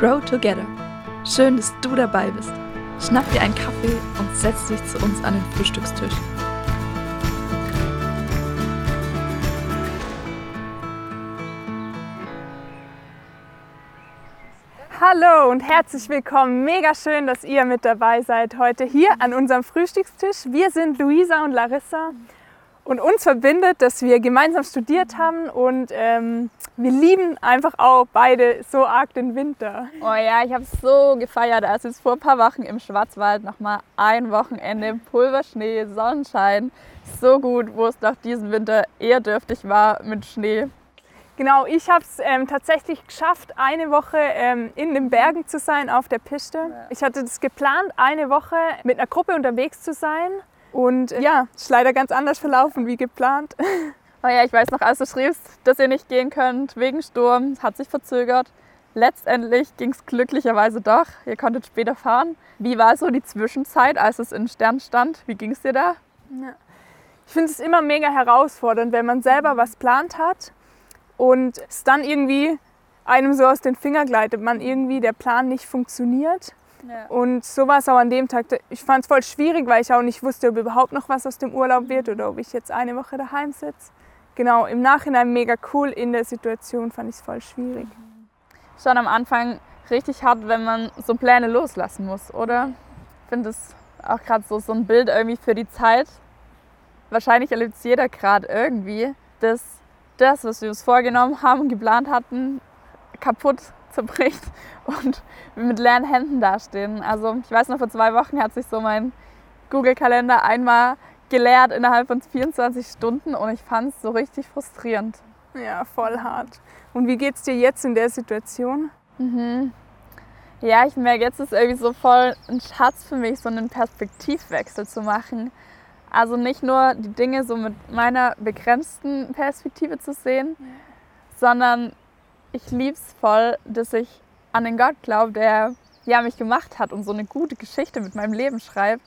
Grow Together. Schön, dass du dabei bist. Schnapp dir einen Kaffee und setz dich zu uns an den Frühstückstisch. Hallo und herzlich willkommen. Mega schön, dass ihr mit dabei seid heute hier an unserem Frühstückstisch. Wir sind Luisa und Larissa und uns verbindet, dass wir gemeinsam studiert haben und ähm, wir lieben einfach auch beide so arg den Winter. Oh ja, ich habe es so gefeiert, als es vor ein paar Wochen im Schwarzwald noch mal ein Wochenende Pulverschnee, Sonnenschein, so gut, wo es nach diesem Winter eher dürftig war mit Schnee. Genau, ich habe es ähm, tatsächlich geschafft, eine Woche ähm, in den Bergen zu sein auf der Piste. Ich hatte das geplant, eine Woche mit einer Gruppe unterwegs zu sein und äh, ja, ist leider ganz anders verlaufen wie geplant. Oh ja, ich weiß noch, als du schriebst, dass ihr nicht gehen könnt wegen Sturm, hat sich verzögert. Letztendlich ging es glücklicherweise doch. Ihr konntet später fahren. Wie war so die Zwischenzeit, als es in Stern stand? Wie ging es dir da? Ja. Ich finde es immer mega herausfordernd, wenn man selber was plant hat und es dann irgendwie einem so aus den Fingern gleitet, man irgendwie der Plan nicht funktioniert. Ja. Und so war es auch an dem Tag. Ich fand es voll schwierig, weil ich auch nicht wusste, ob überhaupt noch was aus dem Urlaub wird oder ob ich jetzt eine Woche daheim sitze. Genau, im Nachhinein mega cool. In der Situation fand ich es voll schwierig. Schon am Anfang richtig hart, wenn man so Pläne loslassen muss, oder? Ich finde es auch gerade so, so ein Bild irgendwie für die Zeit. Wahrscheinlich erlebt es jeder gerade irgendwie, dass das, was wir uns vorgenommen haben und geplant hatten, kaputt zerbricht und mit leeren Händen dastehen. Also ich weiß noch, vor zwei Wochen hat sich so mein Google-Kalender einmal geleert innerhalb von 24 Stunden und ich fand es so richtig frustrierend. Ja, voll hart. Und wie geht es dir jetzt in der Situation? Mhm. Ja, ich merke, jetzt ist irgendwie so voll ein Schatz für mich, so einen Perspektivwechsel zu machen. Also nicht nur die Dinge so mit meiner begrenzten Perspektive zu sehen, sondern ich liebe es voll, dass ich an den Gott glaube, der ja, mich gemacht hat und so eine gute Geschichte mit meinem Leben schreibt.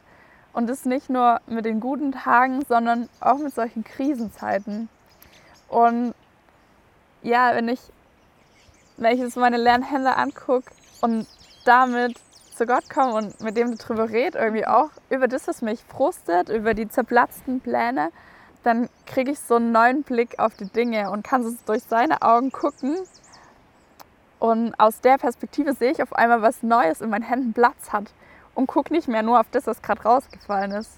Und das nicht nur mit den guten Tagen, sondern auch mit solchen Krisenzeiten. Und ja, wenn ich, wenn ich jetzt meine leeren angucke und damit zu Gott komme und mit dem darüber rede, irgendwie auch über das, was mich frustet, über die zerplatzten Pläne, dann kriege ich so einen neuen Blick auf die Dinge und kann es durch seine Augen gucken und aus der Perspektive sehe ich auf einmal, was Neues in meinen Händen Platz hat und gucke nicht mehr nur auf das, was gerade rausgefallen ist.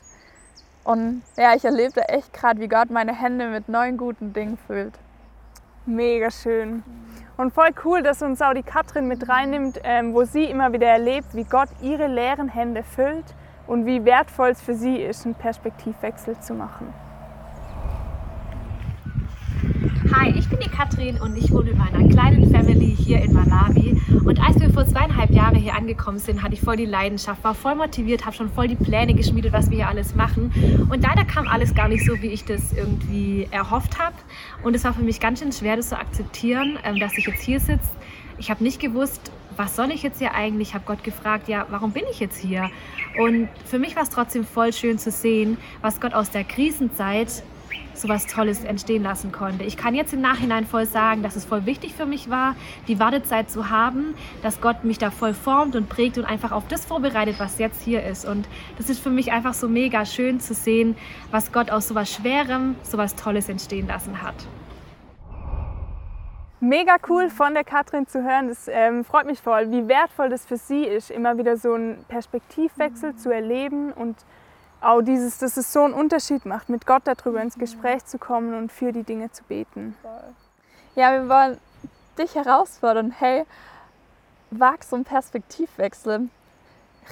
Und ja, ich erlebte echt gerade, wie Gott meine Hände mit neuen guten Dingen füllt. Mega schön. Und voll cool, dass uns auch die Katrin mit reinnimmt, ähm, wo sie immer wieder erlebt, wie Gott ihre leeren Hände füllt und wie wertvoll es für sie ist, einen Perspektivwechsel zu machen. Hi, ich bin die Katrin und ich wohne mit meiner kleinen Family hier in Malawi. Und als wir vor zweieinhalb Jahren hier angekommen sind, hatte ich voll die Leidenschaft, war voll motiviert, habe schon voll die Pläne geschmiedet, was wir hier alles machen. Und leider kam alles gar nicht so, wie ich das irgendwie erhofft habe. Und es war für mich ganz schön schwer, das zu akzeptieren, ähm, dass ich jetzt hier sitze. Ich habe nicht gewusst, was soll ich jetzt hier eigentlich? Ich habe Gott gefragt, ja, warum bin ich jetzt hier? Und für mich war es trotzdem voll schön zu sehen, was Gott aus der Krisenzeit so was Tolles entstehen lassen konnte. Ich kann jetzt im Nachhinein voll sagen, dass es voll wichtig für mich war, die Wartezeit zu haben, dass Gott mich da voll formt und prägt und einfach auf das vorbereitet, was jetzt hier ist. Und das ist für mich einfach so mega schön zu sehen, was Gott aus so was Schwerem, so was Tolles entstehen lassen hat. Mega cool von der Katrin zu hören. Das ähm, freut mich voll, wie wertvoll das für sie ist, immer wieder so einen Perspektivwechsel zu erleben und auch dieses, dass es so einen Unterschied macht, mit Gott darüber ins Gespräch zu kommen und für die Dinge zu beten. Ja, wir wollen dich herausfordern. Hey, wag so einen Perspektivwechsel.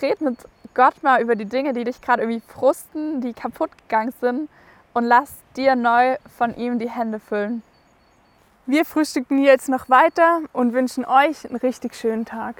Red mit Gott mal über die Dinge, die dich gerade irgendwie frusten, die kaputt gegangen sind und lass dir neu von ihm die Hände füllen. Wir frühstücken jetzt noch weiter und wünschen euch einen richtig schönen Tag.